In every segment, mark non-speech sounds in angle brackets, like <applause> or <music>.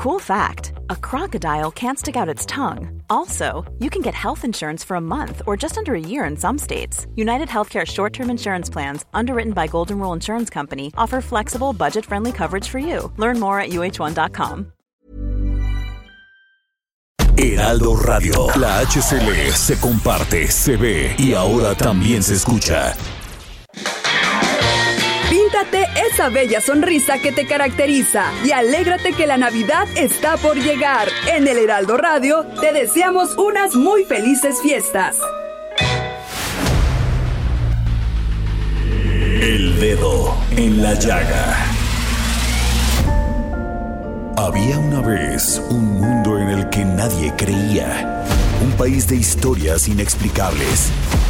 Cool fact a crocodile can't stick out its tongue. Also, you can get health insurance for a month or just under a year in some states. United Healthcare short term insurance plans, underwritten by Golden Rule Insurance Company, offer flexible, budget friendly coverage for you. Learn more at uh1.com. Heraldo Radio. La HCL se comparte, se ve y ahora también se escucha. Píntate esa bella sonrisa que te caracteriza y alégrate que la Navidad está por llegar. En el Heraldo Radio te deseamos unas muy felices fiestas. El dedo en la llaga. Había una vez un mundo en el que nadie creía. Un país de historias inexplicables.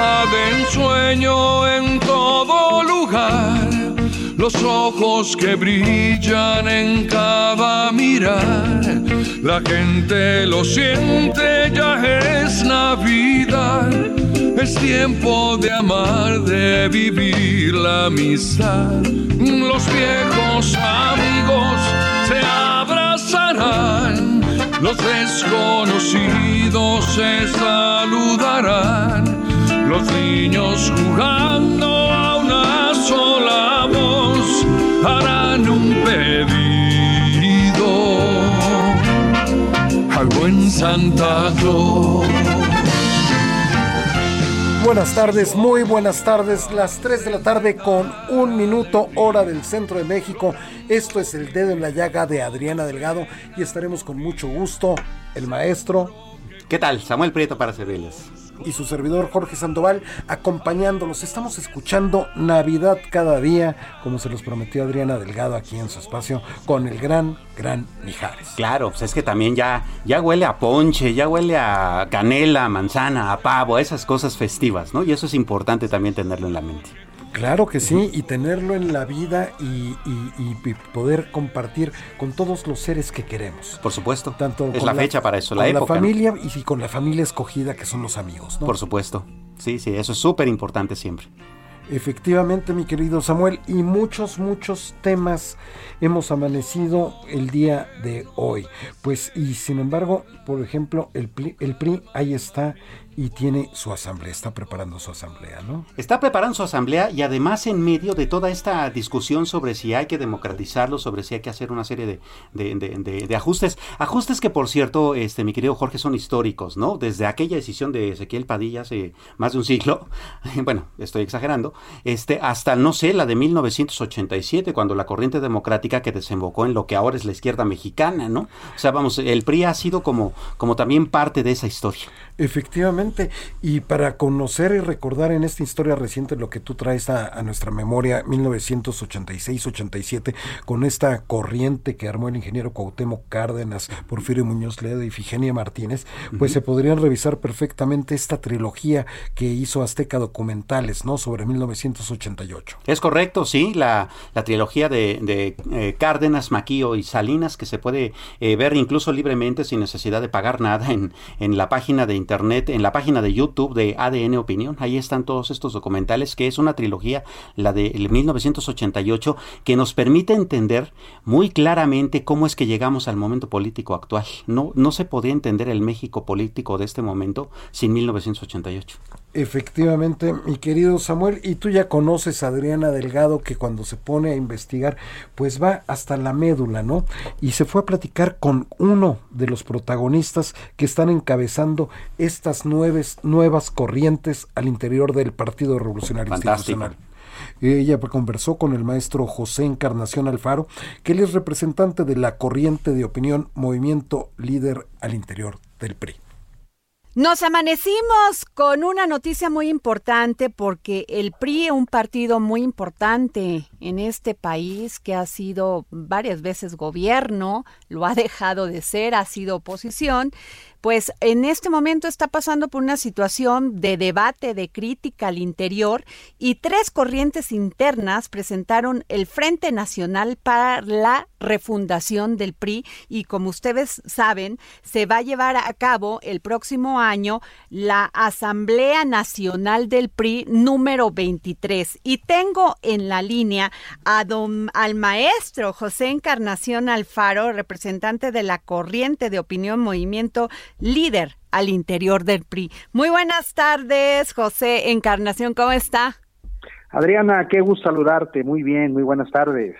De ensueño en todo lugar, los ojos que brillan en cada mirar, la gente lo siente, ya es Navidad, es tiempo de amar, de vivir la amistad, los viejos amigos se abrazarán, los desconocidos se saludarán, los niños jugando a una sola voz harán un pedido al buen Santa Claus. Buenas tardes, muy buenas tardes. Las 3 de la tarde con un minuto hora del centro de México. Esto es el dedo en la llaga de Adriana Delgado y estaremos con mucho gusto el maestro ¿Qué tal? Samuel Prieto para servirles. Y su servidor Jorge Sandoval acompañándolos. Estamos escuchando Navidad cada día, como se los prometió Adriana Delgado aquí en su espacio, con el gran, gran Mijares. Claro, pues es que también ya, ya huele a ponche, ya huele a canela, manzana, a pavo, a esas cosas festivas, ¿no? Y eso es importante también tenerlo en la mente. Claro que sí, y tenerlo en la vida y, y- y poder compartir con todos los seres que queremos. Por supuesto. Tanto es con la fecha para eso, la con época. La ¿no? familia y con la familia escogida que son los amigos, ¿no? Por supuesto. Sí, sí, eso es súper importante siempre. Efectivamente, mi querido Samuel, y muchos, muchos temas hemos amanecido el día de hoy. Pues, y sin embargo, por ejemplo, el PRI, el PRI ahí está y tiene su asamblea, está preparando su asamblea, ¿no? Está preparando su asamblea y además en medio de toda esta discusión sobre si hay que democratizarlo, sobre si hay que hacer una serie de, de- de- de- de ajustes. Ajustes que, por cierto, este, mi querido Jorge, son históricos, ¿no? Desde aquella decisión de Ezequiel Padilla hace más de un siglo, <laughs> bueno, estoy exagerando, este, hasta, no sé, la de 1987, cuando la corriente democrática que desembocó en lo que ahora es la izquierda mexicana, ¿no? O sea, vamos, el PRI ha sido como, como también parte de esa historia. Efectivamente, y para conocer y recordar en esta historia reciente lo que tú traes a, a nuestra memoria 1986-87 con esta corriente que armó el ingeniero Cuauhtémoc Cárdenas, Porfirio Muñoz Ledo y Figenia Martínez, pues se podrían revisar perfectamente esta trilogía que hizo Azteca Documentales, ¿no? Sobre 1988. Es correcto, sí, la, la trilogía de, de, eh, Cárdenas, Maquillo y Salinas, que se puede eh, ver incluso libremente sin necesidad de pagar nada en, en la página de internet, en la página de YouTube de ADN Opinión. Ahí están todos estos documentales, que es una trilogía, la de 1988, que nos permite entender muy claramente cómo es que llegamos al momento político actual. No, no se podía entender el México político de este momento sin 1988. Efectivamente, mi querido Samuel, y tú ya conoces a Adriana Delgado que cuando se pone a investigar, pues va hasta la médula, ¿no? Y se fue a platicar con uno de los protagonistas que están encabezando estas nueves, nuevas corrientes al interior del Partido Revolucionario Fantástico. Institucional. Ella conversó con el maestro José Encarnación Alfaro, que él es representante de la corriente de opinión Movimiento Líder al interior del PRI. Nos amanecimos con una noticia muy importante porque el PRI, un partido muy importante en este país que ha sido varias veces gobierno, lo ha dejado de ser, ha sido oposición, pues en este momento está pasando por una situación de debate, de crítica al interior y tres corrientes internas presentaron el Frente Nacional para la refundación del PRI y como ustedes saben, se va a llevar a cabo el próximo año la Asamblea Nacional del PRI número 23 y tengo en la línea a don, al maestro José Encarnación Alfaro, representante de la corriente de opinión Movimiento líder al interior del PRI. Muy buenas tardes, José Encarnación, ¿cómo está? Adriana, qué gusto saludarte. Muy bien, muy buenas tardes.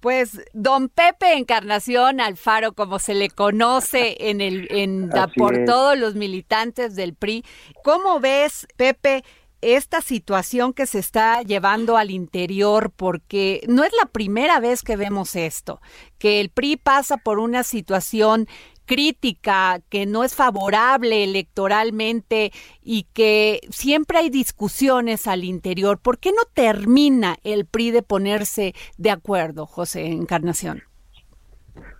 Pues don Pepe Encarnación Alfaro, como se le conoce en el en <laughs> por todos los militantes del PRI, ¿cómo ves, Pepe, esta situación que se está llevando al interior? Porque no es la primera vez que vemos esto, que el PRI pasa por una situación crítica, que no es favorable electoralmente y que siempre hay discusiones al interior. ¿Por qué no termina el PRI de ponerse de acuerdo, José Encarnación?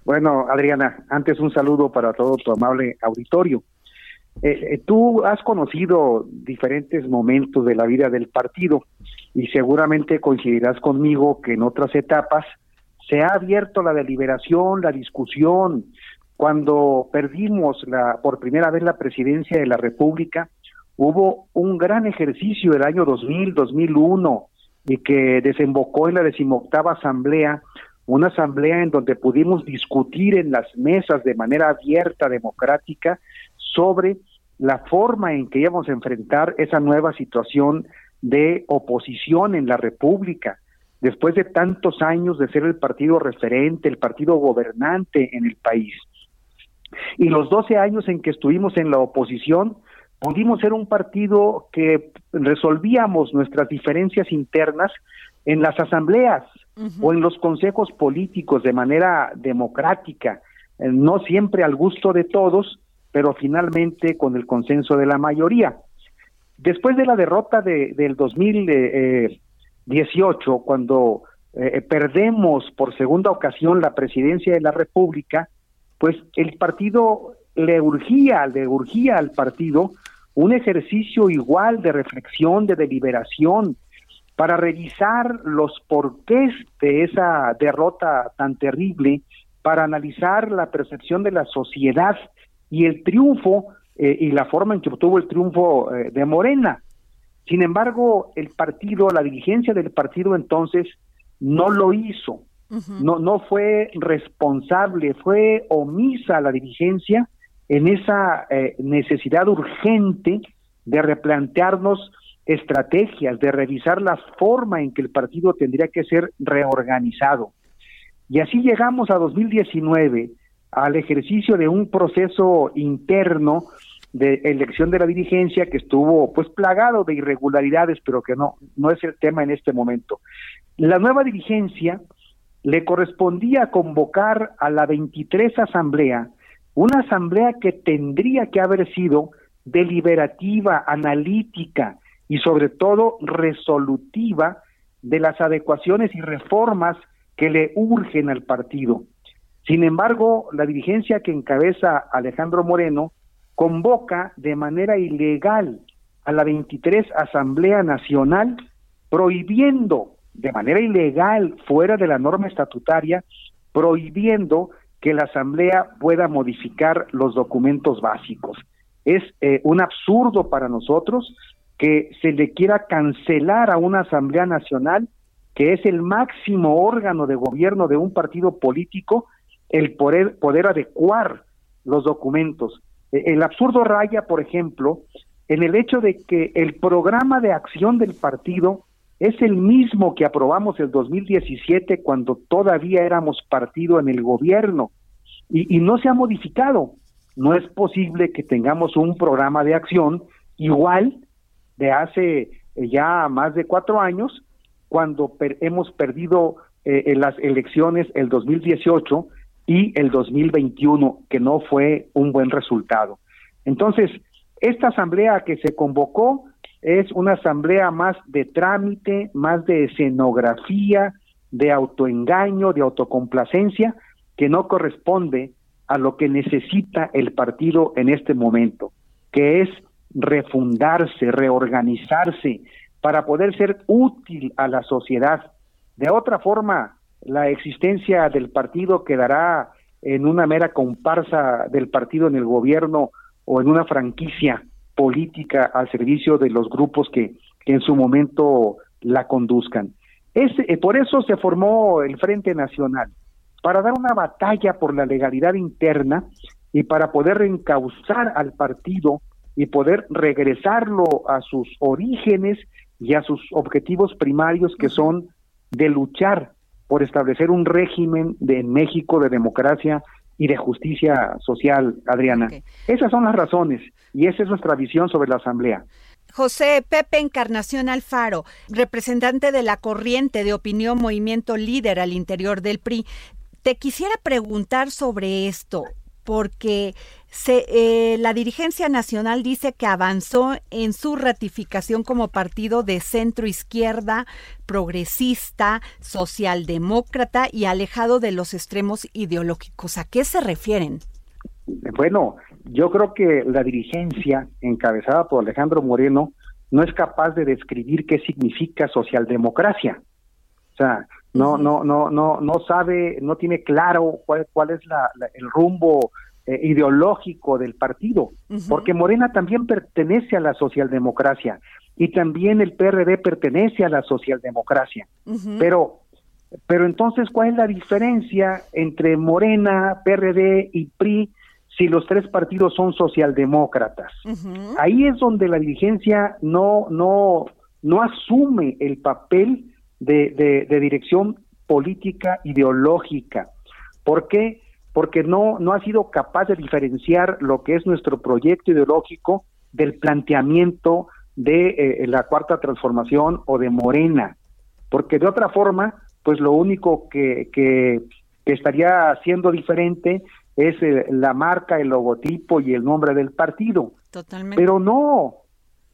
Bueno, Adriana, antes un saludo para todo tu amable auditorio. Eh, eh, tú has conocido diferentes momentos de la vida del partido y seguramente coincidirás conmigo que en otras etapas se ha abierto la deliberación, la discusión, cuando perdimos la, por primera vez la presidencia de la República, hubo un gran ejercicio del año 2000, 2001, y que desembocó en la decimoctava asamblea, una asamblea en donde pudimos discutir en las mesas de manera abierta, democrática, sobre la forma en que íbamos a enfrentar esa nueva situación de oposición en la República. Después de tantos años de ser el partido referente, el partido gobernante en el país. Y los 12 años en que estuvimos en la oposición, pudimos ser un partido que resolvíamos nuestras diferencias internas en las asambleas o en los consejos políticos de manera democrática, eh, no siempre al gusto de todos, pero finalmente con el consenso de la mayoría. Después de la derrota de, del 2018, cuando eh, perdemos por segunda ocasión la presidencia de la República, pues el partido le urgía, le urgía al partido un ejercicio igual de reflexión, de deliberación, para revisar los porqués de esa derrota tan terrible, para analizar la percepción de la sociedad y el triunfo eh, y la forma en que obtuvo el triunfo eh, de Morena. Sin embargo, el partido, la dirigencia del partido entonces no lo hizo no, no fue responsable, fue omisa la dirigencia en esa eh, necesidad urgente de replantearnos estrategias, de revisar la forma en que el partido tendría que ser reorganizado. Y así llegamos a 2019, al ejercicio de un proceso interno de elección de la dirigencia que estuvo pues plagado de irregularidades, pero que no, no es el tema en este momento. La nueva dirigencia le correspondía convocar a la 23 asamblea, una asamblea que tendría que haber sido deliberativa, analítica y sobre todo resolutiva de las adecuaciones y reformas que le urgen al partido. Sin embargo, la dirigencia que encabeza Alejandro Moreno convoca de manera ilegal a la 23 Asamblea Nacional prohibiendo de manera ilegal, fuera de la norma estatutaria, prohibiendo que la Asamblea pueda modificar los documentos básicos. Es eh, un absurdo para nosotros que se le quiera cancelar a una Asamblea Nacional, que es el máximo órgano de gobierno de un partido político, el poder, poder adecuar los documentos. E, el absurdo raya, por ejemplo, en el hecho de que el programa de acción del partido es el mismo que aprobamos el 2017 cuando todavía éramos partido en el gobierno y, no se ha modificado. No es posible que tengamos un programa de acción igual de hace eh, ya más de cuatro años cuando hemos perdido eh, en las elecciones el 2018 y el 2021, que no fue un buen resultado. Entonces, Esta asamblea que se convocó es una asamblea más de trámite, más de escenografía, de autoengaño, de autocomplacencia, que no corresponde a lo que necesita el partido en este momento, que es refundarse, reorganizarse, para poder ser útil a la sociedad. De otra forma, la existencia del partido quedará en una mera comparsa del partido en el gobierno o en una franquicia política al servicio de los grupos que, en su momento la conduzcan. Es, eh, por eso se formó el Frente Nacional, para dar una batalla por la legalidad interna y para poder reencauzar al partido y poder regresarlo a sus orígenes y a sus objetivos primarios que son de luchar por establecer un régimen de México de democracia y de justicia social, Adriana. Esas son las razones y esa es nuestra visión sobre la Asamblea. José Pepe Encarnación Alfaro, representante de la corriente de opinión Movimiento Líder al interior del PRI. Te quisiera preguntar sobre esto, porque se, eh, la dirigencia nacional dice que avanzó en su ratificación como partido de centro izquierda, progresista, socialdemócrata y alejado de los extremos ideológicos. ¿A qué se refieren? Bueno, yo creo que la dirigencia encabezada por Alejandro Moreno no es capaz de describir qué significa socialdemocracia. O sea, no, no, no, no, no sabe, no tiene claro cuál, cuál es la, el rumbo eh, ideológico del partido, porque Morena también pertenece a la socialdemocracia y también el PRD pertenece a la socialdemocracia. Pero, pero entonces, ¿cuál es la diferencia entre Morena, PRD y PRI si los tres partidos son socialdemócratas? Ahí es donde la dirigencia no, no, no asume el papel de, de, dirección política ideológica. ¿Por qué? Porque no, no ha sido capaz de diferenciar lo que es nuestro proyecto ideológico del planteamiento de eh, la cuarta transformación o de Morena. Porque de otra forma, pues lo único que, que, estaría siendo diferente es eh, la marca, el logotipo y el nombre del partido. Totalmente. Pero no,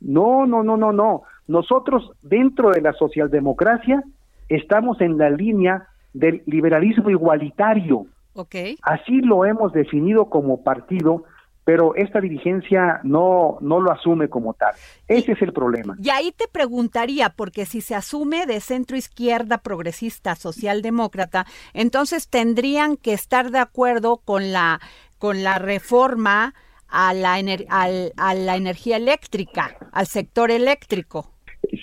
no, no, no, no, no. Nosotros dentro de la socialdemocracia estamos en la línea del liberalismo igualitario. Okay. Así lo hemos definido como partido, pero esta dirigencia no, no lo asume como tal. Ese es el problema. Y ahí te preguntaría, porque si se asume de centro izquierda, progresista, socialdemócrata, entonces tendrían que estar de acuerdo con la, con la reforma a la, a la energía eléctrica, al sector eléctrico.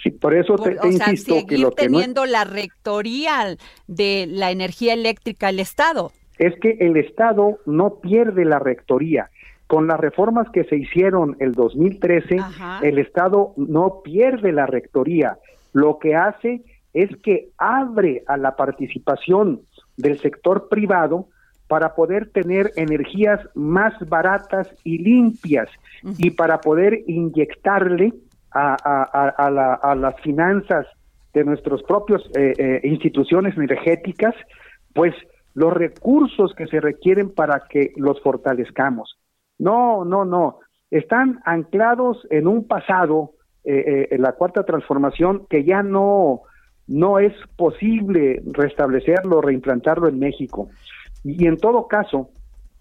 Sí, por eso te, o sea, que lo que teniendo la rectoría de la energía eléctrica el Estado. Es que el Estado no pierde la rectoría. Con las reformas que se hicieron el 2013, el Estado no pierde la rectoría. Lo que hace es que abre a la participación del sector privado para poder tener energías más baratas y limpias y para poder inyectarle a, las finanzas de nuestros propios eh, eh, instituciones energéticas, pues los recursos que se requieren para que los fortalezcamos. No, no, no. Están anclados en un pasado, eh, en la cuarta transformación, que ya no, no es posible restablecerlo, reimplantarlo en México. Y en todo caso,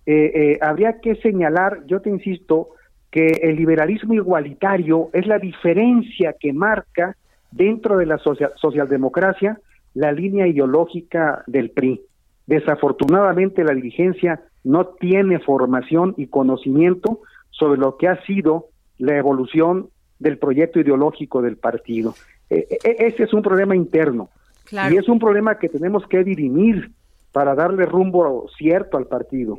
eh, eh, habría que señalar, yo te insisto, que el liberalismo igualitario es la diferencia que marca dentro de la socialdemocracia la línea ideológica del PRI. Desafortunadamente la dirigencia no tiene formación y conocimiento sobre lo que ha sido la evolución del proyecto ideológico del partido. E, e, e, ese es un problema interno y es un problema que tenemos que dirimir para darle rumbo cierto al partido.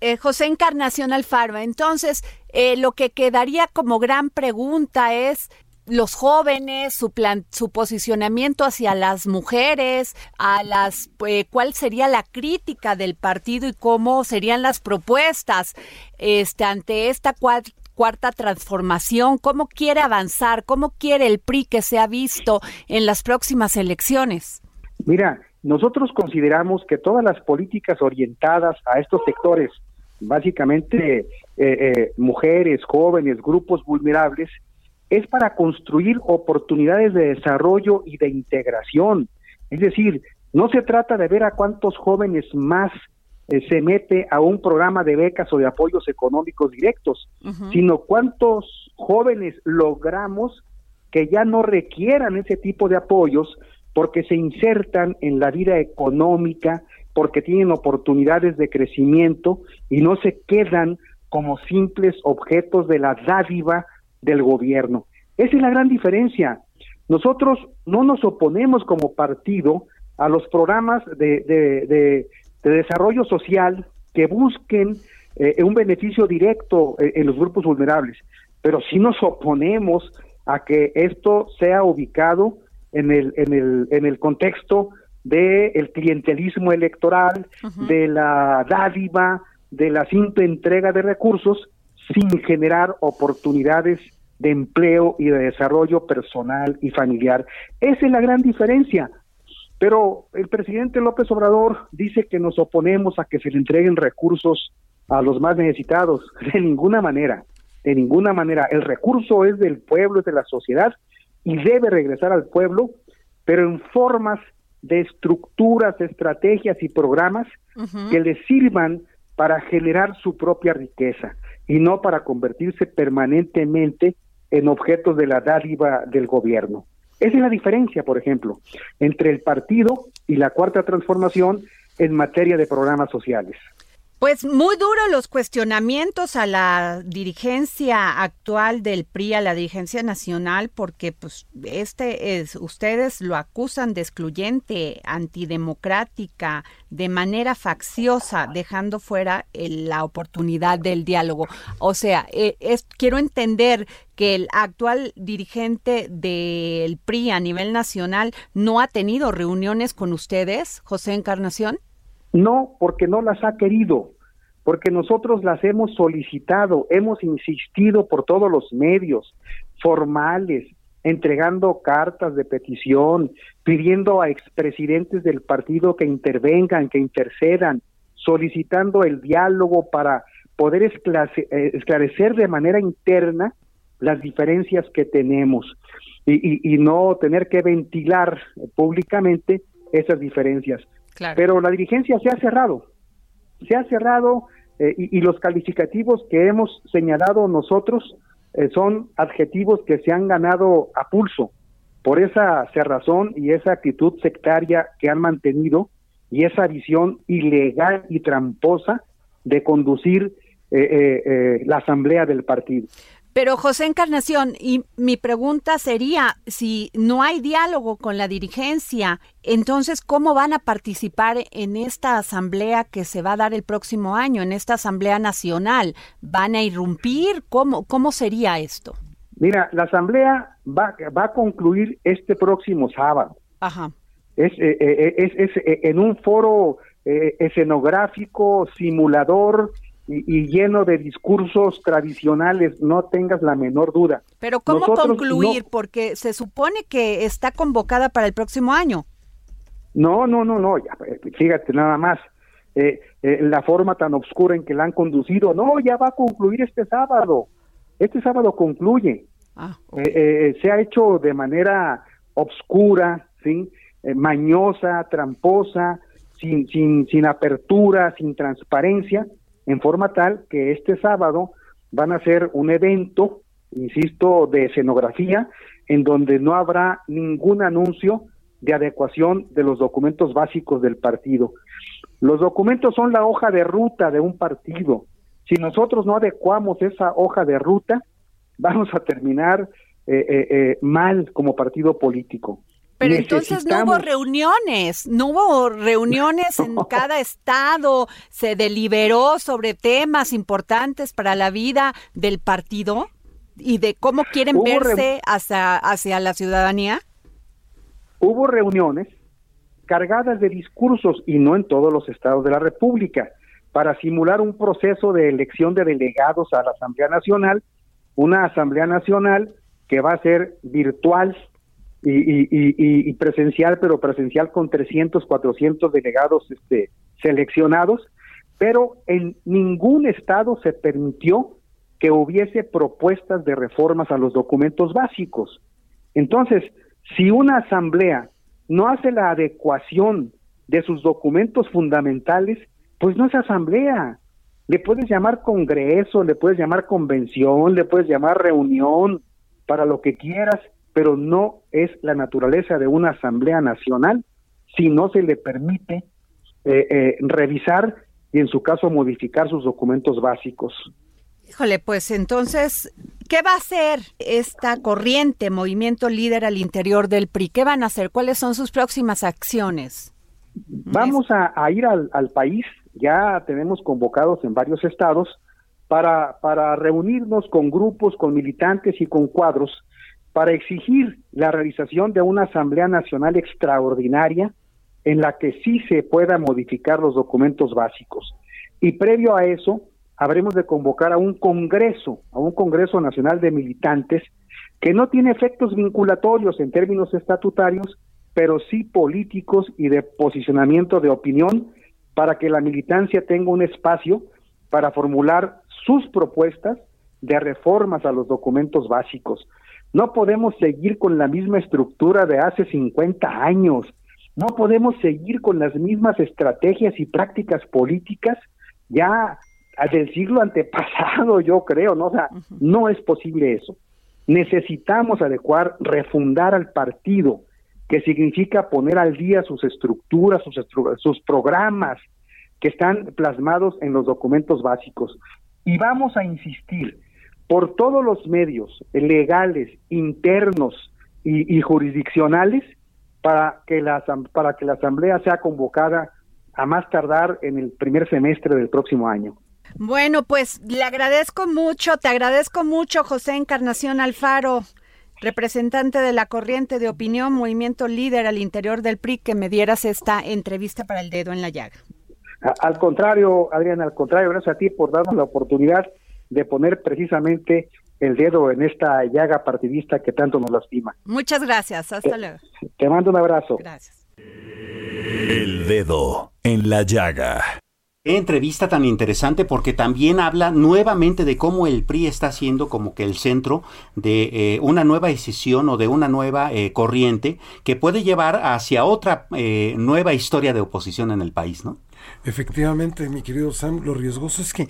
Eh, José Encarnación Alfaro, entonces eh, lo que quedaría como gran pregunta es los jóvenes, su plan, su posicionamiento hacia las mujeres, a las eh, cuál sería la crítica del partido y cómo serían las propuestas este ante esta cuarta transformación, cómo quiere avanzar, cómo quiere el PRI que se ha visto en las próximas elecciones. Mira, nosotros consideramos que todas las políticas orientadas a estos sectores, básicamente eh, eh, mujeres, jóvenes, grupos vulnerables, es para construir oportunidades de desarrollo y de integración. Es decir, no se trata de ver a cuántos jóvenes más eh, se mete a un programa de becas o de apoyos económicos directos, sino cuántos jóvenes logramos que ya no requieran ese tipo de apoyos porque se insertan en la vida económica, porque tienen oportunidades de crecimiento y no se quedan como simples objetos de la dádiva del gobierno. Esa es la gran diferencia. Nosotros no nos oponemos como partido a los programas de, de, desarrollo social que busquen eh, un beneficio directo eh, en los grupos vulnerables, pero sí nos oponemos a que esto sea ubicado en el, en el, en el contexto del clientelismo electoral, de la dádiva, de la simple entrega de recursos sin generar oportunidades de empleo y de desarrollo personal y familiar. Esa es la gran diferencia. Pero el presidente López Obrador dice que nos oponemos a que se le entreguen recursos a los más necesitados. <laughs> De ninguna manera, de ninguna manera. El recurso es del pueblo, es de la sociedad y debe regresar al pueblo, pero en formas de estructuras, estrategias y programas que le sirvan para generar su propia riqueza y no para convertirse permanentemente en objetos de la dádiva del gobierno. Esa es la diferencia, por ejemplo, entre el partido y la cuarta transformación en materia de programas sociales. Pues muy duro los cuestionamientos a la dirigencia actual del PRI, a la dirigencia nacional, porque pues este es, ustedes lo acusan de excluyente, antidemocrática, de manera facciosa, dejando fuera la oportunidad del diálogo. O sea, eh, es, quiero entender que el actual dirigente del PRI a nivel nacional no ha tenido reuniones con ustedes, José Encarnación. No, porque no las ha querido, porque nosotros las hemos solicitado, hemos insistido por todos los medios formales, entregando cartas de petición, pidiendo a expresidentes del partido que intervengan, que intercedan, solicitando el diálogo para poder eh, esclarecer de manera interna las diferencias que tenemos y, no tener que ventilar públicamente esas diferencias. Pero la dirigencia se ha cerrado, se ha cerrado eh, y, los calificativos que hemos señalado nosotros eh, son adjetivos que se han ganado a pulso por esa cerrazón y esa actitud sectaria que han mantenido y esa visión ilegal y tramposa de conducir eh, la asamblea del partido. Pero José Encarnación, y mi pregunta sería, si no hay diálogo con la dirigencia, entonces, ¿cómo van a participar en esta asamblea que se va a dar el próximo año, en esta asamblea nacional? ¿Van a irrumpir? ¿Cómo, cómo sería esto? Mira, la asamblea va, va a concluir este próximo sábado. Ajá. Es, eh, eh, es, es, es en un foro eh, escenográfico, simulador, y, lleno de discursos tradicionales, no tengas la menor duda. Pero ¿cómo concluir? Porque se supone que está convocada para el próximo año. No, no, no, no, ya, eh, fíjate nada más. Eh, eh, la forma tan oscura en que la han conducido, no, ya va a concluir este sábado. Este sábado concluye. Ah, se ha hecho de manera obscura, ¿sí? mañosa, tramposa, sin, sin, sin apertura, sin transparencia, en forma tal que este sábado van a hacer un evento, insisto, de escenografía, en donde no habrá ningún anuncio de adecuación de los documentos básicos del partido. Los documentos son la hoja de ruta de un partido. Si nosotros no adecuamos esa hoja de ruta, vamos a terminar eh, eh, eh, mal como partido político. Pero entonces no hubo reuniones, no hubo reuniones en cada estado, se deliberó sobre temas importantes para la vida del partido y de cómo quieren verse hacia, hacia la ciudadanía. Hubo reuniones cargadas de discursos y no en todos los estados de la República para simular un proceso de elección de delegados a la Asamblea Nacional, una Asamblea Nacional que va a ser virtual y, presencial, pero presencial con 300, 400 delegados este, seleccionados, pero en ningún estado se permitió que hubiese propuestas de reformas a los documentos básicos. Entonces, si una asamblea no hace la adecuación de sus documentos fundamentales, pues no es asamblea. Le puedes llamar congreso, le puedes llamar convención, le puedes llamar reunión, para lo que quieras, pero no es la naturaleza de una asamblea nacional si no se le permite eh, eh, revisar y en su caso modificar sus documentos básicos. Híjole, pues entonces, ¿qué va a hacer esta corriente, movimiento líder al interior del PRI? ¿Qué van a hacer? ¿Cuáles son sus próximas acciones? Vamos a, ir al, al, país, ya tenemos convocados en varios estados para, para reunirnos con grupos, con militantes y con cuadros para exigir la realización de una Asamblea Nacional extraordinaria en la que sí se pueda modificar los documentos básicos. Y previo a eso, habremos de convocar a un Congreso, a un Congreso Nacional de Militantes, que no tiene efectos vinculatorios en términos estatutarios, pero sí políticos y de posicionamiento de opinión, para que la militancia tenga un espacio para formular sus propuestas de reformas a los documentos básicos. No podemos seguir con la misma estructura de hace 50 años. No podemos seguir con las mismas estrategias y prácticas políticas ya del siglo antepasado, yo creo, ¿no? O sea, no es posible eso. Necesitamos adecuar, refundar al partido, que significa poner al día sus estructuras, sus, sus programas que están plasmados en los documentos básicos. Y vamos a insistir por todos los medios legales, internos y, y jurisdiccionales para que la para que la asamblea sea convocada a más tardar en el primer semestre del próximo año. Bueno, pues le agradezco mucho, te agradezco mucho, José Encarnación Alfaro, representante de la corriente de opinión, movimiento líder al interior del PRI, que me dieras esta entrevista para el dedo en la llaga. Al contrario, Adrián, al contrario, gracias a ti por darnos la oportunidad de poner precisamente el dedo en esta llaga partidista que tanto nos lastima. Muchas gracias, hasta luego. Te mando un abrazo. Gracias. El dedo en la llaga. Entrevista tan interesante porque también habla nuevamente de cómo el PRI está siendo como que el centro de eh, una nueva decisión o de una nueva eh, corriente que puede llevar hacia otra eh, nueva historia de oposición en el país, ¿no? Efectivamente, mi querido Sam, lo riesgoso es que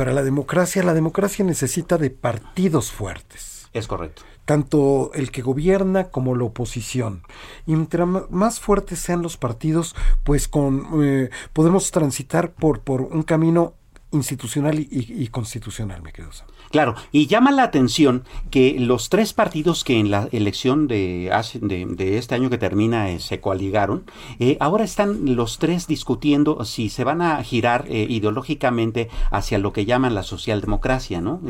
para la democracia, la democracia necesita de partidos fuertes. Es correcto. Tanto el que gobierna como la oposición. Y mientras más fuertes sean los partidos, pues con eh, podemos transitar por, por un camino institucional y, constitucional, me quedo. Claro, y llama la atención que los tres partidos que en la elección de, de, este año que termina eh, se coaligaron, eh, ahora están los tres discutiendo si se van a girar eh, ideológicamente hacia lo que llaman la socialdemocracia, ¿no?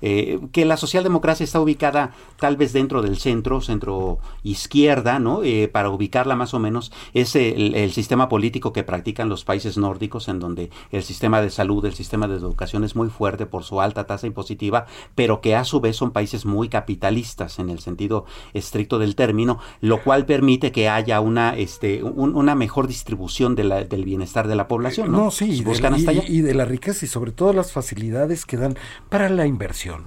que la socialdemocracia está ubicada tal vez dentro del centro, centro izquierda, ¿no? para ubicarla más o menos, es el, el, sistema político que practican los países nórdicos, en donde el sistema de salud, el sistema de educación es muy fuerte por su alta tasa impositiva pero que a su vez son países muy capitalistas en el sentido estricto del término, lo cual permite que haya una, este, una mejor distribución de la, del bienestar de la población. No, sí, y, de, hasta y de la riqueza y sobre todo las facilidades que dan para la inversión,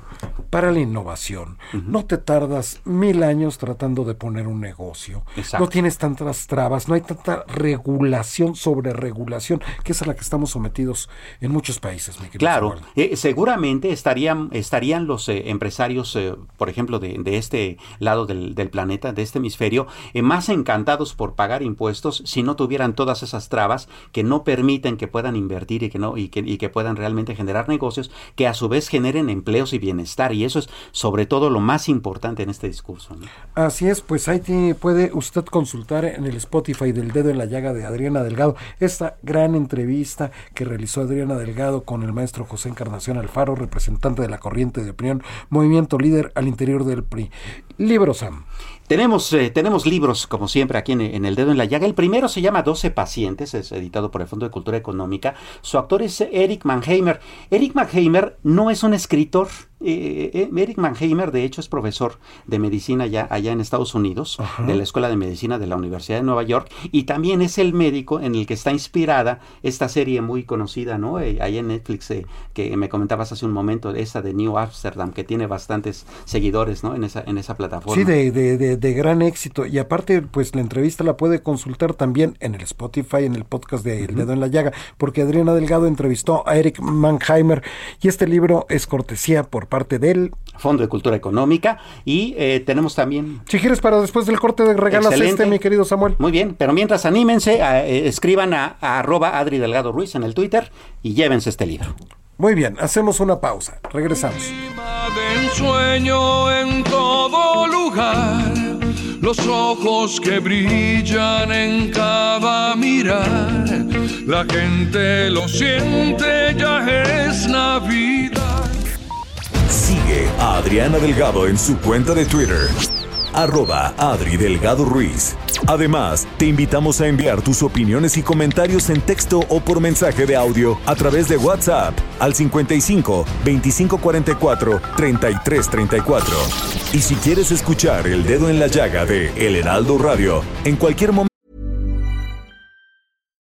para la innovación. No te tardas mil años tratando de poner un negocio. No tienes tantas trabas, no hay tanta regulación sobre regulación, que es a la que estamos sometidos en muchos países. Mi claro, eh, seguramente estarían los eh, empresarios, eh, por ejemplo, de, este lado del, planeta, de este hemisferio, eh, más encantados por pagar impuestos si no tuvieran todas esas trabas que no permiten que puedan invertir y que no y que puedan realmente generar negocios que a su vez generen empleos y bienestar y eso es sobre todo lo más importante en este discurso. Así es, pues ahí puede usted consultar en el Spotify del dedo en la llaga de Adriana Delgado esta gran entrevista que realizó Adriana Delgado con el maestro José Encarnación Alfaro, representante de la corriente de opinión, movimiento líder al interior del PRI. Libros, Sam. Tenemos, eh, tenemos libros, como siempre, aquí en, El Dedo en la Llaga. El primero se llama 12 Pacientes, es editado por el Fondo de Cultura Económica. Su autor es Eric Mannheimer. Eric Mannheimer no es un escritor, Eh, eh, Eric Mannheimer, de hecho, es profesor de medicina ya allá en Estados Unidos, de la Escuela de Medicina de la Universidad de Nueva York, y también es el médico en el que está inspirada esta serie muy conocida, ¿no? Eh, ahí en Netflix, que me comentabas hace un momento, esa de New Amsterdam, que tiene bastantes seguidores, ¿no? En esa, en esa plataforma. Sí, de, de, de, gran éxito. Y aparte, pues la entrevista la puede consultar también en el Spotify, en el podcast de El Dedo en la Llaga, porque Adriana Delgado entrevistó a Eric Mannheimer y este libro es cortesía por parte del Fondo de Cultura Económica y eh, tenemos también... Si quieres para después del corte de regalas este, mi querido Samuel. Muy bien, pero mientras anímense, eh, escriban a, arroba Adri Delgado Ruiz en el Twitter y llévense este libro. Muy bien, hacemos una pausa. Regresamos. en todo lugar, los ojos que brillan en cada mirar, la gente lo siente, ya es Navidad. A Adriana Delgado en su cuenta de Twitter, arroba Adri Delgado Ruiz. Además, te invitamos a enviar tus opiniones y comentarios en texto o por mensaje de audio a través de WhatsApp al 55 2544 3334. Y si quieres escuchar El Dedo en la Llaga de El Heraldo Radio en cualquier momento.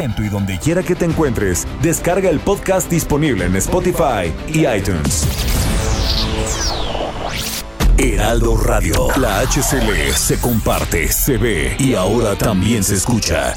Y donde quiera que te encuentres, descarga el podcast disponible en Spotify y iTunes. Heraldo Radio, la HCL se comparte, se ve y ahora también se escucha.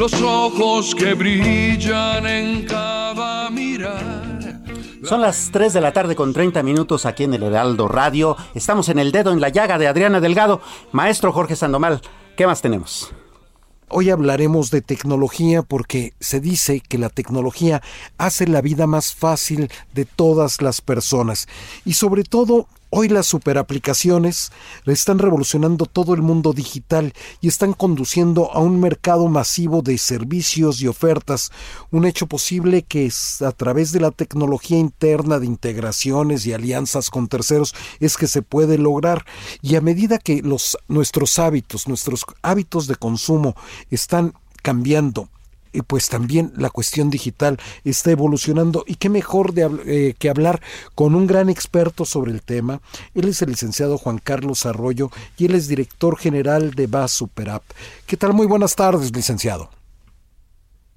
los ojos que brillan en cada mirar. Son las 3 de la tarde con 30 minutos aquí en el Heraldo Radio. Estamos en el dedo en la llaga de Adriana Delgado. Maestro Jorge Sandomal, ¿qué más tenemos? Hoy hablaremos de tecnología porque se dice que la tecnología hace la vida más fácil de todas las personas y sobre todo Hoy las superaplicaciones están revolucionando todo el mundo digital y están conduciendo a un mercado masivo de servicios y ofertas, un hecho posible que es a través de la tecnología interna de integraciones y alianzas con terceros es que se puede lograr. Y a medida que los nuestros hábitos, nuestros hábitos de consumo están cambiando pues también la cuestión digital está evolucionando y qué mejor de, eh, que hablar con un gran experto sobre el tema. Él es el licenciado Juan Carlos Arroyo y él es director general de BAS Superapp. ¿Qué tal? Muy buenas tardes, licenciado.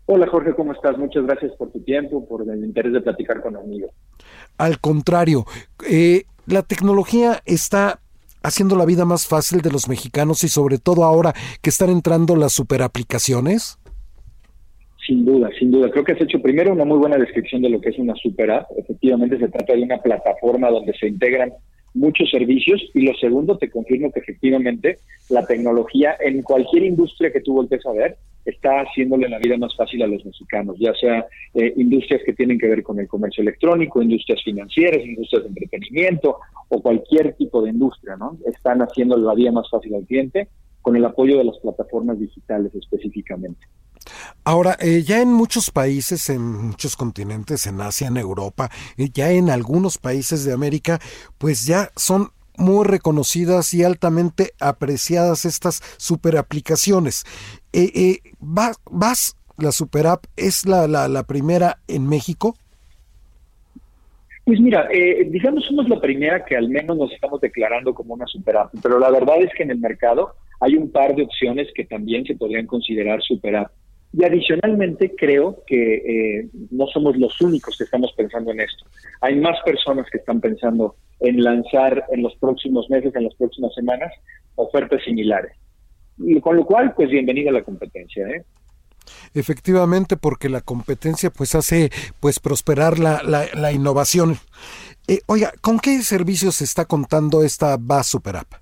Hola Jorge, ¿cómo estás? Muchas gracias por tu tiempo, por el interés de platicar conmigo. Al contrario, eh, la tecnología está haciendo la vida más fácil de los mexicanos y sobre todo ahora que están entrando las superaplicaciones. Sin duda, sin duda. Creo que has hecho primero una muy buena descripción de lo que es una super app. Efectivamente se trata de una plataforma donde se integran muchos servicios y lo segundo te confirmo que efectivamente la tecnología en cualquier industria que tú voltees a ver está haciéndole la vida más fácil a los mexicanos, ya sea eh, industrias que tienen que ver con el comercio electrónico, industrias financieras, industrias de entretenimiento o cualquier tipo de industria, ¿no? Están haciendo la vida más fácil al cliente con el apoyo de las plataformas digitales específicamente. Ahora, eh, ya en muchos países, en muchos continentes, en Asia, en Europa, eh, ya en algunos países de América, pues ya son muy reconocidas y altamente apreciadas estas super aplicaciones. Eh, ¿vas, la super app es la, la, la primera en México? Pues mira, eh, digamos somos la primera que al menos nos estamos declarando como una super app, pero la verdad es que en el mercado hay un par de opciones que también se podrían considerar super app. Y adicionalmente creo que eh, no somos los únicos que estamos pensando en esto. Hay más personas que están pensando en lanzar en los próximos meses, en las próximas semanas, ofertas similares. Con lo cual, pues bienvenida a la competencia. ¿eh? Efectivamente, porque la competencia pues hace pues prosperar la, la, innovación. Eh, oiga, ¿con qué servicios se está contando esta BAS Super App?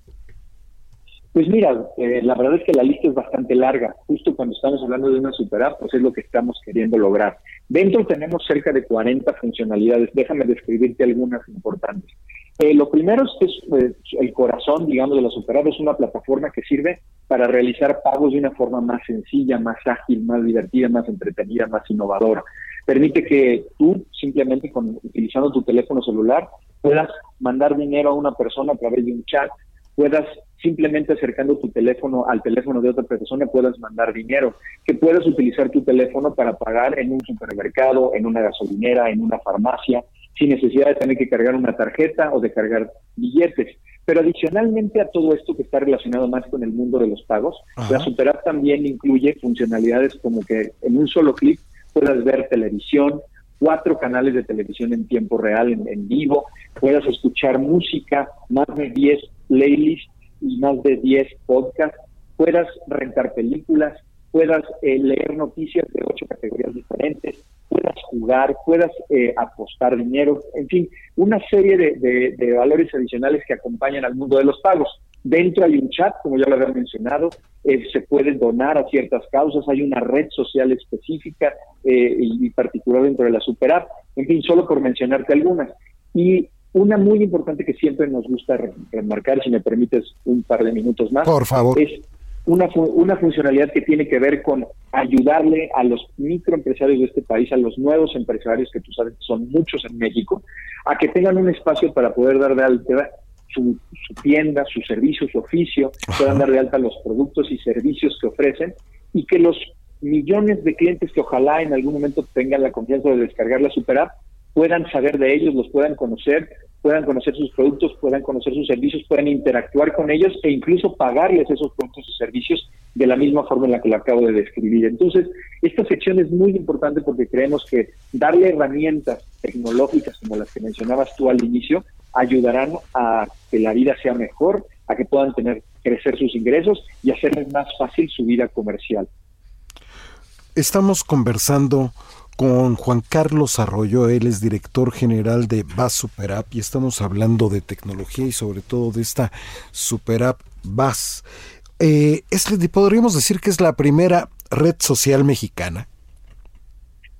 Pues mira, eh, la verdad es que la lista es bastante larga. Justo cuando estamos hablando de una super app, pues es lo que estamos queriendo lograr. Dentro tenemos cerca de 40 funcionalidades. Déjame describirte algunas importantes. Eh, lo primero es que es pues, el corazón, digamos, de la super app. Es una plataforma que sirve para realizar pagos de una forma más sencilla, más ágil, más divertida, más entretenida, más innovadora. Permite que tú, simplemente con, utilizando tu teléfono celular, puedas mandar dinero a una persona a través de un chat, puedas simplemente acercando tu teléfono al teléfono de otra persona puedas mandar dinero, que puedas utilizar tu teléfono para pagar en un supermercado, en una gasolinera, en una farmacia, sin necesidad de tener que cargar una tarjeta o de cargar billetes. Pero adicionalmente a todo esto que está relacionado más con el mundo de los pagos, la Super App también incluye funcionalidades como que en un solo clic puedas ver televisión, cuatro canales de televisión en tiempo real, en, vivo, puedas escuchar música, más de 10 playlists y más de 10 podcasts, puedas rentar películas, puedas eh, leer noticias de ocho categorías diferentes, puedas jugar, puedas eh, apostar dinero, en fin, una serie de, valores adicionales que acompañan al mundo de los pagos. Dentro hay un chat, como ya lo había mencionado, eh, se puede donar a ciertas causas, hay una red social específica y, y, particular dentro de la super app, en fin, solo por mencionarte algunas. Y una muy importante que siempre nos gusta remarcar, si me permites un par de minutos más. Por favor. Es una, una funcionalidad que tiene que ver con ayudarle a los microempresarios de este país, a los nuevos empresarios, que tú sabes que son muchos en México, a que tengan un espacio para poder dar de alta su, su tienda, su servicio, su oficio, puedan dar de alta los productos y servicios que ofrecen y que los millones de clientes que ojalá en algún momento tengan la confianza de descargar la super app puedan saber de ellos, los puedan conocer, puedan conocer sus productos, puedan conocer sus servicios, puedan interactuar con ellos e incluso pagarles esos productos y servicios de la misma forma en la que lo acabo de describir. Entonces, esta sección es muy importante porque creemos que darle herramientas tecnológicas como las que mencionabas tú al inicio ayudarán a que la vida sea mejor, a que puedan tener crecer sus ingresos y hacerles más fácil su vida comercial. Estamos conversando con Juan Carlos Arroyo, él es director general de VAS Super App y estamos hablando de tecnología y sobre todo de esta Super App VAS. Eh, ¿Podríamos decir que es la primera red social mexicana?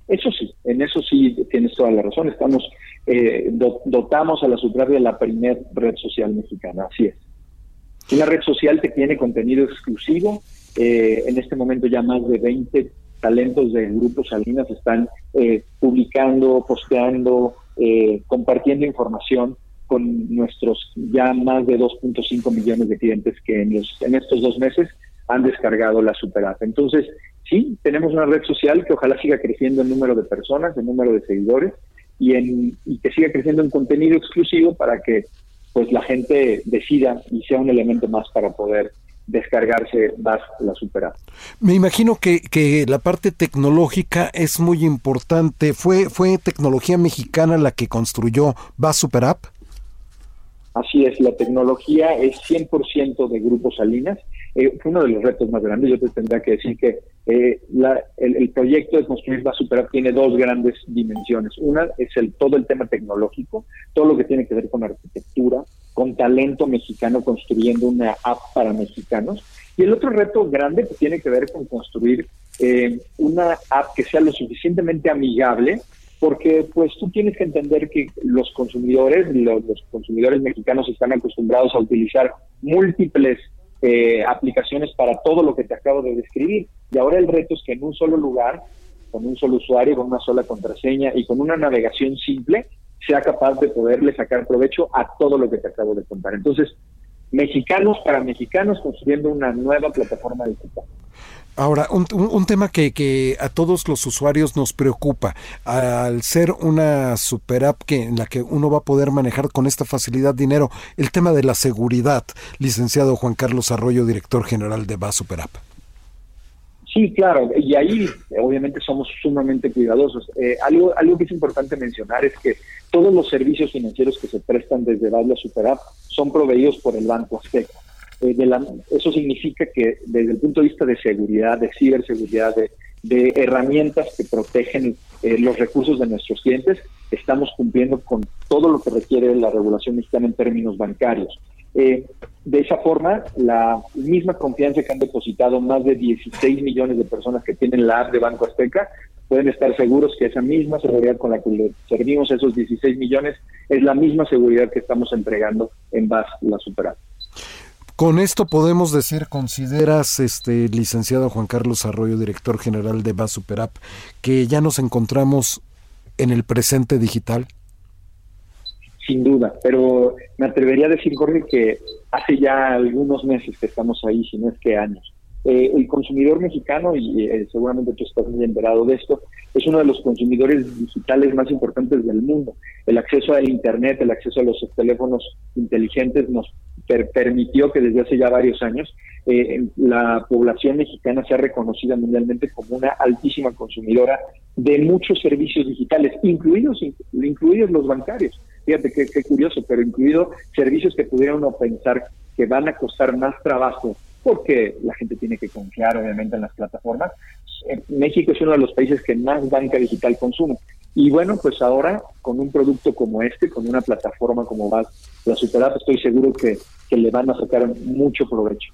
Eso sí, en eso sí tienes toda la razón. Estamos eh, dotamos a la Super App de la primera red social mexicana, así es. Una red social que tiene contenido exclusivo, eh, en este momento ya más de 20 talentos del Grupo Salinas están eh, publicando, posteando, eh, compartiendo información con nuestros ya más de 2.5 millones de clientes que en, los, en estos dos meses han descargado la Super App. Entonces, sí, tenemos una red social que ojalá siga creciendo en número de personas, en número de seguidores y, en, y que siga creciendo en contenido exclusivo para que pues la gente decida y sea un elemento más para poder descargarse más la Super App. Me imagino que, que la parte tecnológica es muy importante. ¿Fue, ¿Fue tecnología mexicana la que construyó VAS Super App? Así es, la tecnología es 100% de Grupo Salinas. Eh, fue uno de los retos más grandes. Yo te tendría que decir que eh, el, proyecto de construir VAS Super App tiene dos grandes dimensiones. Una es el todo el tema tecnológico, todo lo que tiene que ver con arquitectura, con talento mexicano construyendo una app para mexicanos. Y el otro reto grande que tiene que ver con construir eh, una app que sea lo suficientemente amigable, porque pues tú tienes que entender que los consumidores, los, los consumidores mexicanos están acostumbrados a utilizar múltiples eh, aplicaciones para todo lo que te acabo de describir. Y ahora el reto es que en un solo lugar, con un solo usuario, con una sola contraseña y con una navegación simple, sea capaz de poderle sacar provecho a todo lo que te acabo de contar. Entonces, mexicanos para mexicanos construyendo una nueva plataforma digital. Ahora, un, tema que, que, a todos los usuarios nos preocupa, al ser una super app que, en la que uno va a poder manejar con esta facilidad dinero, el tema de la seguridad, licenciado Juan Carlos Arroyo, director general de Va Super App. Sí, claro, y ahí obviamente somos sumamente cuidadosos. Eh, algo, algo que es importante mencionar es que todos los servicios financieros que se prestan desde la Super App son proveídos por el Banco Azteca. Eh, eso significa que desde el punto de vista de seguridad, de ciberseguridad, de, herramientas que protegen eh, los recursos de nuestros clientes, estamos cumpliendo con todo lo que requiere la regulación mexicana en términos bancarios. Eh, de esa forma, la misma confianza que han depositado más de 16 millones de personas que tienen la app de Banco Azteca, pueden estar seguros que esa misma seguridad con la que le servimos esos 16 millones es la misma seguridad que estamos entregando en base a la Super con esto podemos decir, consideras, este licenciado Juan Carlos Arroyo, director general de Bas Superapp, que ya nos encontramos en el presente digital? Sin duda, pero me atrevería a decir, Jorge, que hace ya algunos meses que estamos ahí, si no es que años. Eh, el consumidor mexicano, y eh, seguramente tú estás muy enterado de esto, es uno de los consumidores digitales más importantes del mundo. El acceso al Internet, el acceso a los teléfonos inteligentes nos permitió que desde hace ya varios años eh, la población mexicana sea reconocida mundialmente como una altísima consumidora de muchos servicios digitales, incluidos, incluidos los bancarios. Fíjate qué, curioso, pero incluido servicios que pudiera uno pensar que van a costar más trabajo porque la gente tiene que confiar obviamente en las plataformas. Eh, México es uno de los países que más banca digital consume. Y bueno, pues ahora con un producto como este, con una plataforma como va la Superapp, estoy seguro que le van a sacar mucho provecho.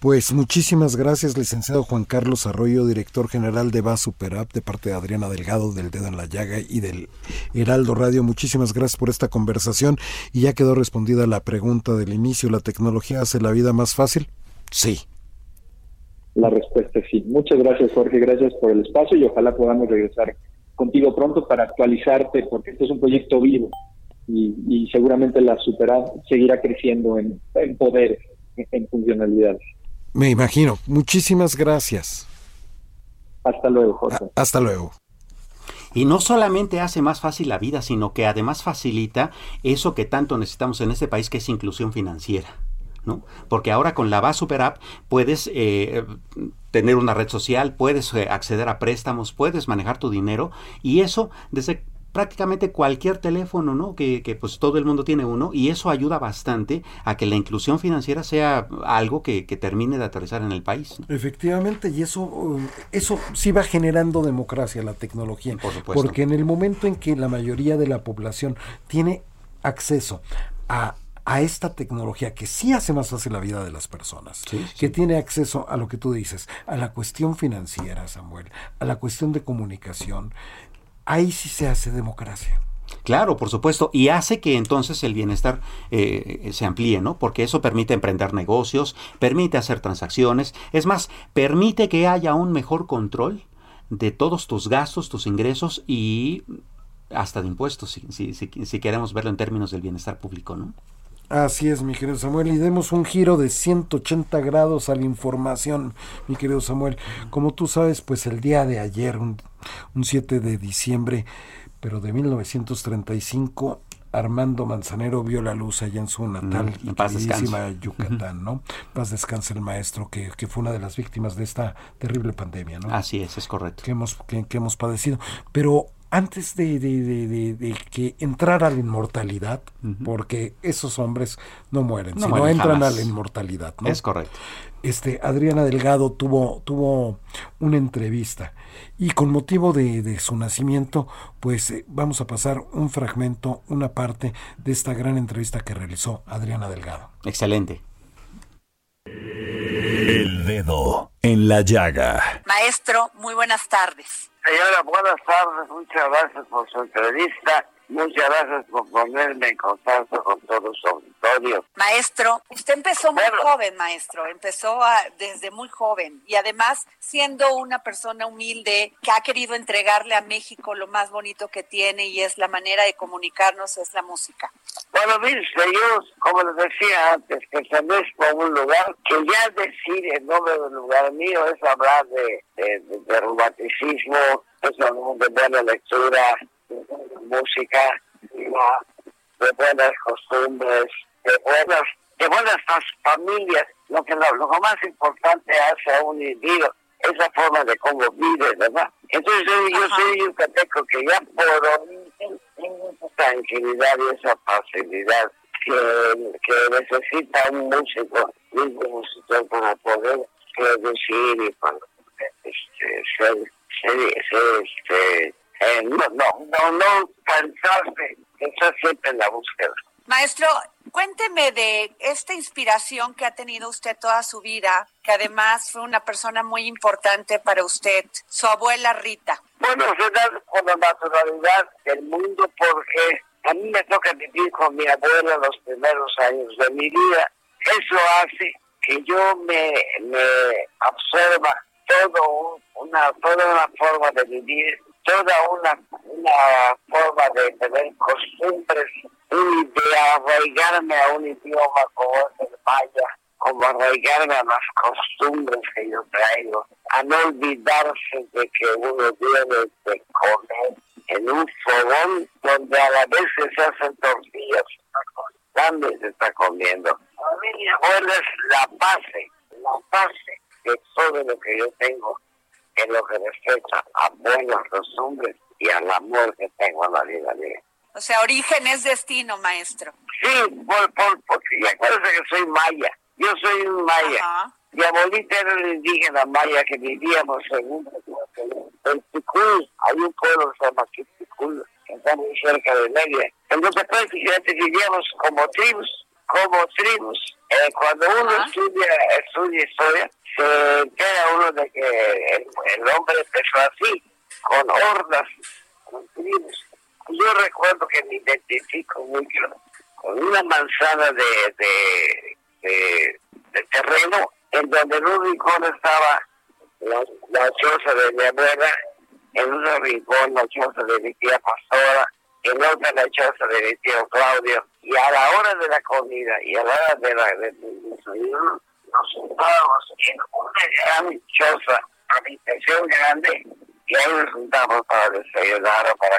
Pues muchísimas gracias, licenciado Juan Carlos Arroyo, director general de Va Superapp, de parte de Adriana Delgado, del Dedo en la Llaga y del Heraldo Radio. Muchísimas gracias por esta conversación y ya quedó respondida la pregunta del inicio. ¿La tecnología hace la vida más fácil? Sí. La respuesta es sí. Muchas gracias, Jorge. Gracias por el espacio y ojalá podamos regresar contigo pronto para actualizarte, porque este es un proyecto vivo y, seguramente la Superapp seguirá creciendo en, en poder, en funcionalidades. Me imagino. Muchísimas gracias. Hasta luego, Jorge. Hasta luego. Y no solamente hace más fácil la vida, sino que además facilita eso que tanto necesitamos en este país, que es inclusión financiera. ¿no? Porque ahora con la VA Super App puedes eh, tener una red social, puedes eh, acceder a préstamos, puedes manejar tu dinero y eso desde prácticamente cualquier teléfono, ¿no? Que, que, pues todo el mundo tiene uno y eso ayuda bastante a que la inclusión financiera sea algo que, que termine de aterrizar en el país. Efectivamente, y eso, um, eso sí va generando democracia la tecnología. Por supuesto. Porque en el momento en que la mayoría de la población tiene acceso a a esta tecnología que sí hace más fácil la vida de las personas, que tiene acceso a lo que tú dices, a la cuestión financiera, Samuel, a la cuestión de comunicación, ahí sí se hace democracia. Claro, por supuesto, y hace que entonces el bienestar eh, se amplíe, ¿no? Porque eso permite emprender negocios, permite hacer transacciones, es más, permite que haya un mejor control de todos tus gastos, tus ingresos y hasta de impuestos, si, si queremos verlo en términos del bienestar público, ¿no? Así es, mi querido Samuel, y demos un giro de 180 grados a la información, mi querido Samuel. Como tú sabes, pues el día de ayer, un, 7 de diciembre, pero de 1935, Armando Manzanero vio la luz allá en su natal mm, y queridísima Yucatán, ¿no? Paz descanse el maestro, que, que, fue una de las víctimas de esta terrible pandemia, ¿no? Así es, es correcto. Que hemos, que, que hemos padecido. Pero antes de, de, que entrara a la inmortalidad, porque esos hombres no mueren, no sino entran a la inmortalidad. ¿no? Es correcto. Este, Adriana Delgado tuvo, tuvo una entrevista y con motivo de, su nacimiento, pues eh, vamos a pasar un fragmento, una parte de esta gran entrevista que realizó Adriana Delgado. Excelente. El dedo en la llaga. Maestro, muy buenas tardes. Señora, buenas tardes. Muchas gracias por su entrevista. Muchas gracias por ponerme en contacto con todos los auditores odio. Maestro, usted empezó muy joven, maestro, empezó a- desde muy joven y además siendo una persona humilde que ha querido entregarle a México lo más bonito que tiene y es la manera de comunicarnos, es la música. Bueno, mire, yo, como les decía antes, pertenezco a un lugar que ya decir el nombre del lugar mío es hablar de, de, de- romanticismo, es hablar de buena lectura, música, de buenas costumbres, de buenas, de buenas familias. Lo que lo, lo más importante hace a un individuo es la forma de cómo vive, ¿verdad? Entonces yo, yo soy un yucateco que ya por tengo esa tranquilidad y esa facilidad que, que necesita un músico, un músico para poder producir y para este, ser, ser, ser, este, eh, no, no, no, no cansarse, siempre en la búsqueda. Maestro, cuénteme de esta inspiración que ha tenido usted toda su vida, que además fue una persona muy importante para usted, su abuela Rita. Bueno, da con la naturalidad del mundo porque a mí me toca vivir con mi abuela los primeros años de mi vida. Eso hace que yo me, me absorba todo un- una, toda una forma de vivir, toda una, una forma de tener costumbres, y de arraigarme a un idioma como es el maya, como arraigarme a las costumbres que yo traigo, a no olvidarse de que uno viene de comer en un fogón donde a la vez se hacen tortillas, también se está comiendo. A mí mi abuela es la base, la base de todo lo que yo tengo en lo que respecta a buenas costumbres y al amor que tengo en la vida mía. O sea, origen es destino, maestro. Sí, por, por, porque acuérdense que soy maya. Yo soy un maya. Mi abuelita era una indígena maya que vivíamos en un en Ticul. Hay un pueblo que se llama Ticul, que está muy cerca de Media. Entonces prácticamente vivíamos como tribus, como tribus. Eh, cuando uno estudia, estudia historia, se entera uno de que el, el hombre empezó así, con hordas, con tribus. Yo recuerdo que me identifico mucho con una manzana de, de, de, de terreno en donde en un rincón estaba la, la choza de mi abuela, en otro rincón la choza de mi tía Pastora, en otra la choza de mi tío Claudio, y a la hora de la comida y a la hora de la desayuno, nos juntábamos en una gran choza, habitación grande, y ahí nos juntamos para desayunar o para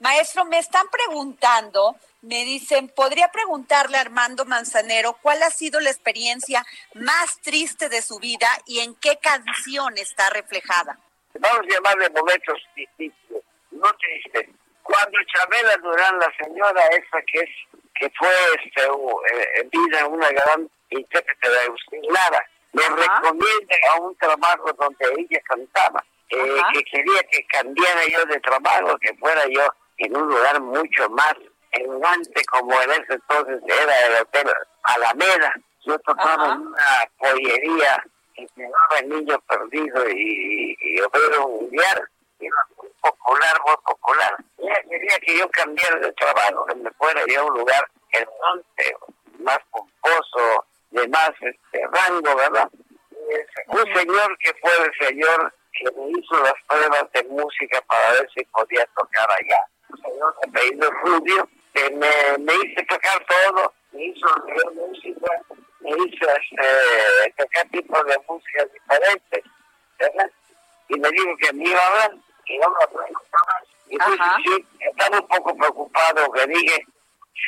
Maestro, me están preguntando, me dicen, ¿podría preguntarle a Armando Manzanero cuál ha sido la experiencia más triste de su vida y en qué canción está reflejada? vamos a llamarle momentos difíciles, no tristes. Cuando Chabela Durán, la señora esa que es que fue este, eh, en vida una gran intérprete de Agustín Lara, me recomienda a un trabajo donde ella cantaba, eh, que quería que cambiara yo de trabajo, que fuera yo en un lugar mucho más elegante como en ese entonces era el Hotel Alameda. Yo tocaba en una pollería que se llamaba El Niño Perdido y, y Obrero Mundial. Muy popular, muy popular. Ella quería que yo cambiara de trabajo, que me fuera yo a un lugar elegante, más pomposo, de más este, rango, ¿verdad? Un señor que fue el señor que me hizo las pruebas de música para ver si podía tocar allá. Un señor de apellido Rubio, que me, me hizo tocar todo, me hizo leer música, me hizo este, tocar tipos de música diferentes, ¿verdad? Y me dijo que me iba a hablar, y me preguntaba. Y entonces sí, estaba un poco preocupado, que dije,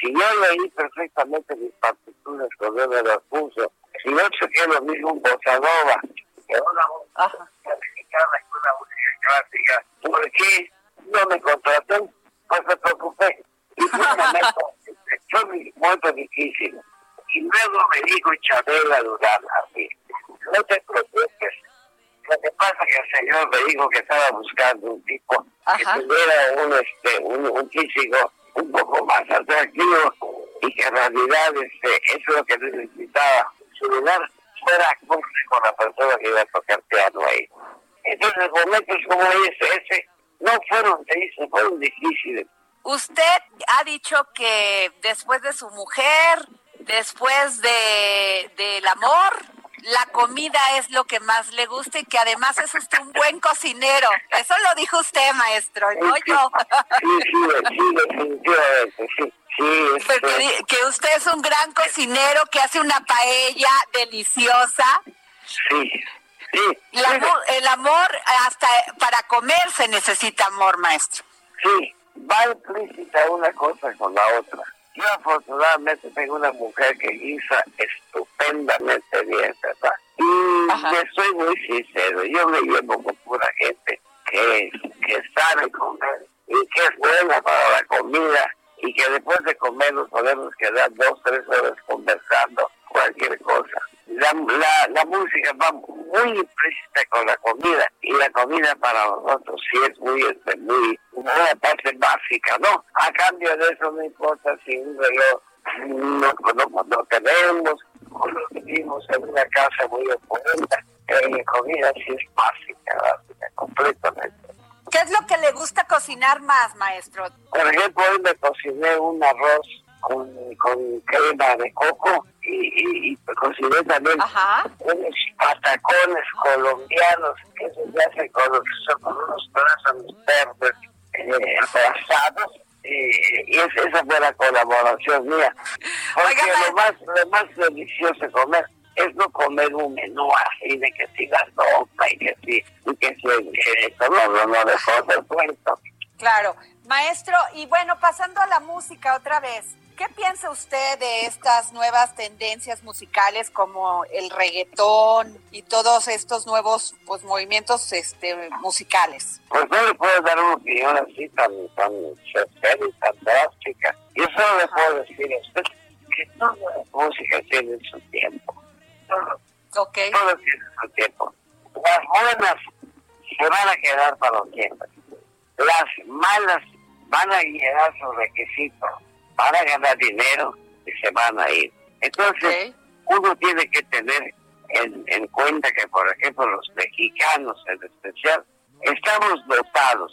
si yo leí perfectamente mis partituras cuando me las puso, si yo chequé lo mismo en Bossa Nova, que una música mexicana y una música clásica, ¿por qué no me contrató? Pues me preocupé. Y fue un momento, <laughs> fue momento difícil. Y luego me dijo Chabela Durán, así, no te preocupes, lo que pasa es que el señor me dijo que estaba buscando un tipo que tuviera un, este, un, un físico un poco más atractivo y que en realidad este, eso es lo que necesitaba. Su lugar fuera acorde con la persona que iba a tocar piano ahí. Entonces momentos como ese, ese no fueron tristes, fueron difíciles. usted ha dicho que después de su mujer, después de del amor, la comida es lo que más le gusta y que además es usted un buen cocinero. Eso lo dijo usted, maestro, no yo. Sí, sí, sí, definitivamente, sí. Sí, Porque di- que usted es un gran cocinero que hace una paella deliciosa. sí, sí. El amor, el amor hasta para comer se necesita amor, maestro. Sí, va implícita una cosa con la otra. Yo afortunadamente tengo una mujer que guisa estupendamente bien, ¿verdad? Y le soy muy sincero, yo me llevo con pura gente que, que sabe comer y que es buena para la comida y que después de comer nos podemos quedar dos, tres horas conversando cualquier cosa. La, la, la música va muy implícita con la comida y la comida para nosotros sí es muy, este, muy una parte básica, ¿no? A cambio de eso no importa si un reloj no, no, no tenemos o no vivimos en una casa muy opulenta, pero la comida sí es básica, básica, completamente. ¿Qué es lo que le gusta cocinar más, maestro? Por ejemplo, hoy me cociné un arroz con, con crema de coco y, y, y cociné también unos patacones colombianos que se hacen con, los- con unos plátanos verdes eh, aplastados. Y, y es- esa fue la colaboración mía. Porque lo más, lo más delicioso de comer es no comer un menú así de que si la sopa y que si, y que si esto, no, no, no, de cosas sueltas. Claro. Maestro, y bueno, pasando a la música otra vez, ¿qué piensa usted de estas nuevas tendencias musicales como el reggaetón y todos estos nuevos pues movimientos este musicales? Pues no le puedo dar una opinión así tan, tan certera y tan drástica. Yo solo le puedo decir a usted que toda la música tiene su tiempo. Todo, todo tiene su tiempo. Las buenas se van a quedar para siempre. Las malas van a llegar sus requisitos, van a ganar dinero y se van a ir. Entonces, uno tiene que tener en, en cuenta que, por ejemplo, los mexicanos en especial, estamos dotados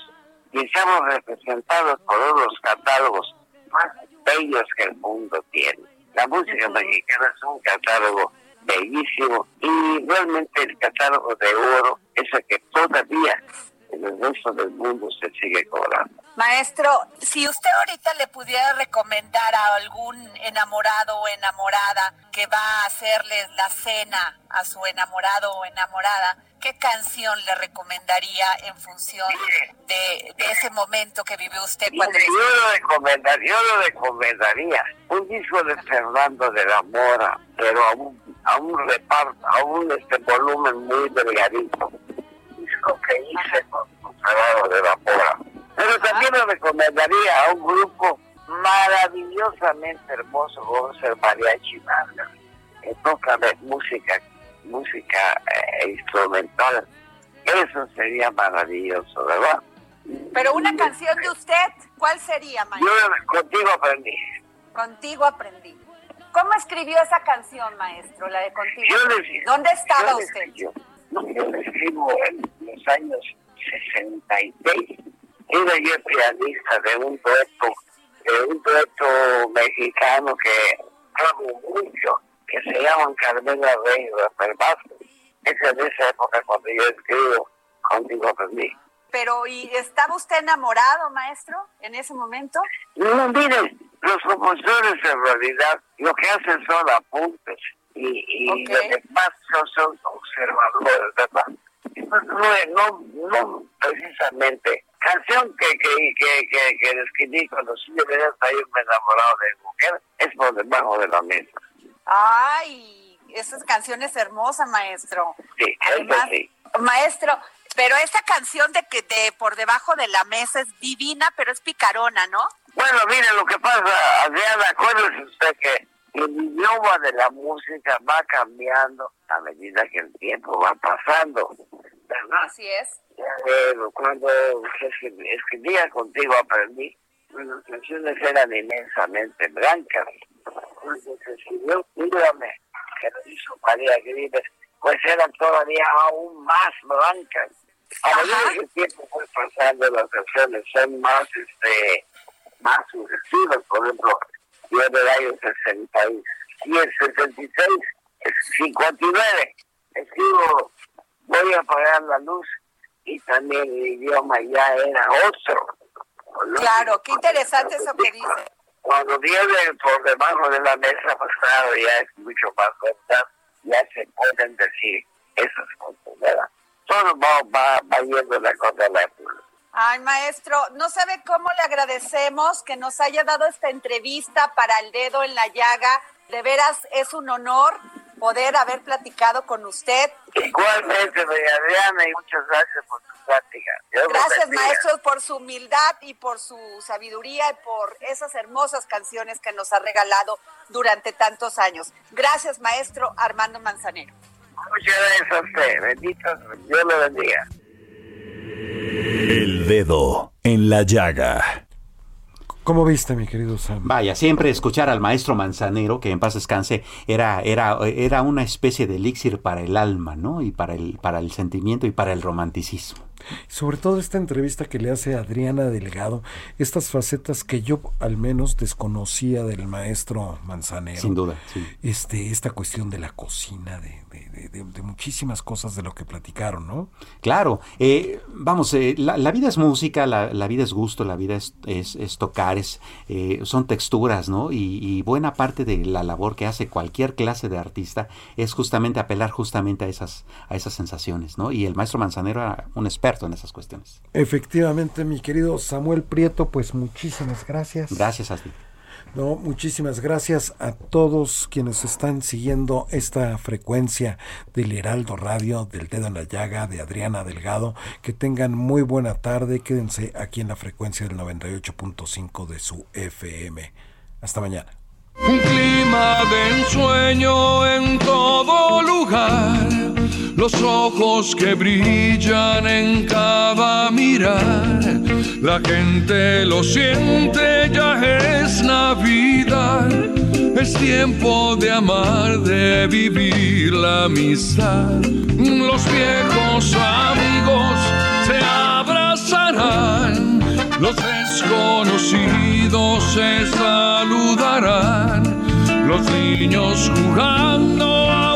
y estamos representados por unos catálogos más bellos que el mundo tiene. La música mexicana es un catálogo bellísimo y realmente el catálogo de oro es el que todavía en el resto del mundo se sigue cobrando. Maestro, si usted ahorita le pudiera recomendar a algún enamorado o enamorada que va a hacerle la cena a su enamorado o enamorada, ¿qué canción le recomendaría en función de, de ese momento que vivió usted cuando... Yo lo recomendaría, yo lo recomendaría un disco de Fernando de la Mora, pero a un, a un reparto, a un este volumen muy delgadito. Disco que hice con con Fernando de la Mora. Pero también lo recomendaría a un grupo maravillosamente hermoso como es el Mariachi que toca música, música eh, instrumental. Eso sería maravilloso, ¿verdad? Pero una canción de usted, ¿cuál sería, maestro? Yo contigo aprendí. Contigo aprendí. ¿Cómo escribió esa canción, maestro, la de Contigo? Yo? ¿Dónde estaba yo usted? yo- no, yo le escribo en los años 66. Era yo pianista de un dueto, de un dueto mexicano que amo mucho, que se llama Carmela Rey Rafael Vázquez. Es de esa época cuando yo escribo Contigo aprendí. Pero, ¿y estaba usted enamorado, maestro, en ese momento? No, mire, los compositores en realidad lo que hacen son apuntes y, y Ok. los demás son, son observadores, ¿verdad? Entonces, No, no, no precisamente. Canción que, que, que, que, que escribí cuando sí yo enamorado de mujer es por debajo de la mesa. Ay, esas canciones hermosas, maestro. Sí, Además, sí. maestro, pero esa canción de que de por debajo de la mesa es divina, pero es picarona, ¿no? Bueno, mire, lo que pasa, Adriana, acuérdese usted que el idioma de la música va cambiando a medida que el tiempo va pasando, ¿verdad? Así es. Eh, cuando escri- escribía contigo aprendí, las canciones eran inmensamente blancas. Cuando se escribió Mírame, que lo hizo María Grimes, pues eran todavía aún más blancas. A medida que el tiempo fue pasando, las canciones son más, este, más sucesivas, por ejemplo, el año 66 y el 66, 59, escribo, voy a apagar la luz y también el idioma ya era otro. Claro, qué interesante eso que dice. Cuando viene por debajo de la mesa, claro, ya es mucho más corta, ya se pueden decir esas cosas, ¿verdad? Todo va, va, va yendo la cosa la Ay, maestro, no sabe cómo le agradecemos que nos haya dado esta entrevista para el dedo en la llaga. De veras es un honor poder haber platicado con usted. Igualmente, doña Adriana, y muchas gracias por su plática. gracias, maestro, por su humildad y por su sabiduría y por esas hermosas canciones que nos ha regalado durante tantos años. Gracias, maestro Armando Manzanero. Muchas gracias a usted. Bendito, Dios lo bendiga. Dedo en la llaga. ¿Cómo viste, mi querido Sam? Vaya, siempre escuchar al maestro Manzanero, que en paz descanse, era, era, era una especie de elixir para el alma, ¿no? Y para el, para el sentimiento y para el romanticismo. Sobre todo esta entrevista que le hace Adriana Delgado, estas facetas que yo al menos desconocía del maestro Manzanero. Sin duda, sí. Este, esta cuestión de la cocina, de, de, muchísimas cosas de lo que platicaron, ¿no? Claro, eh, vamos, eh, la, vida es música, la, vida es gusto, la vida es, es, tocar, es, eh, son texturas, ¿no? Y, buena parte de la labor que hace cualquier clase de artista es justamente apelar justamente a esas, a esas sensaciones, ¿no? Y el maestro Manzanero era un experto en esas cuestiones. Efectivamente, mi querido Samuel Prieto, pues muchísimas gracias. Gracias a ti. No, muchísimas gracias a todos quienes están siguiendo esta frecuencia del Heraldo Radio, del Dedo en la Llaga, de Adriana Delgado. Que tengan muy buena tarde. Quédense aquí en la frecuencia del 98.5 de su FM. Hasta mañana. Un clima de ensueño en todo lugar, los ojos que brillan en cada mirar, la gente lo siente, ya es Navidad, es tiempo de amar, de vivir la amistad, los viejos amigos se abrazarán los desconocidos se saludarán, los niños jugando a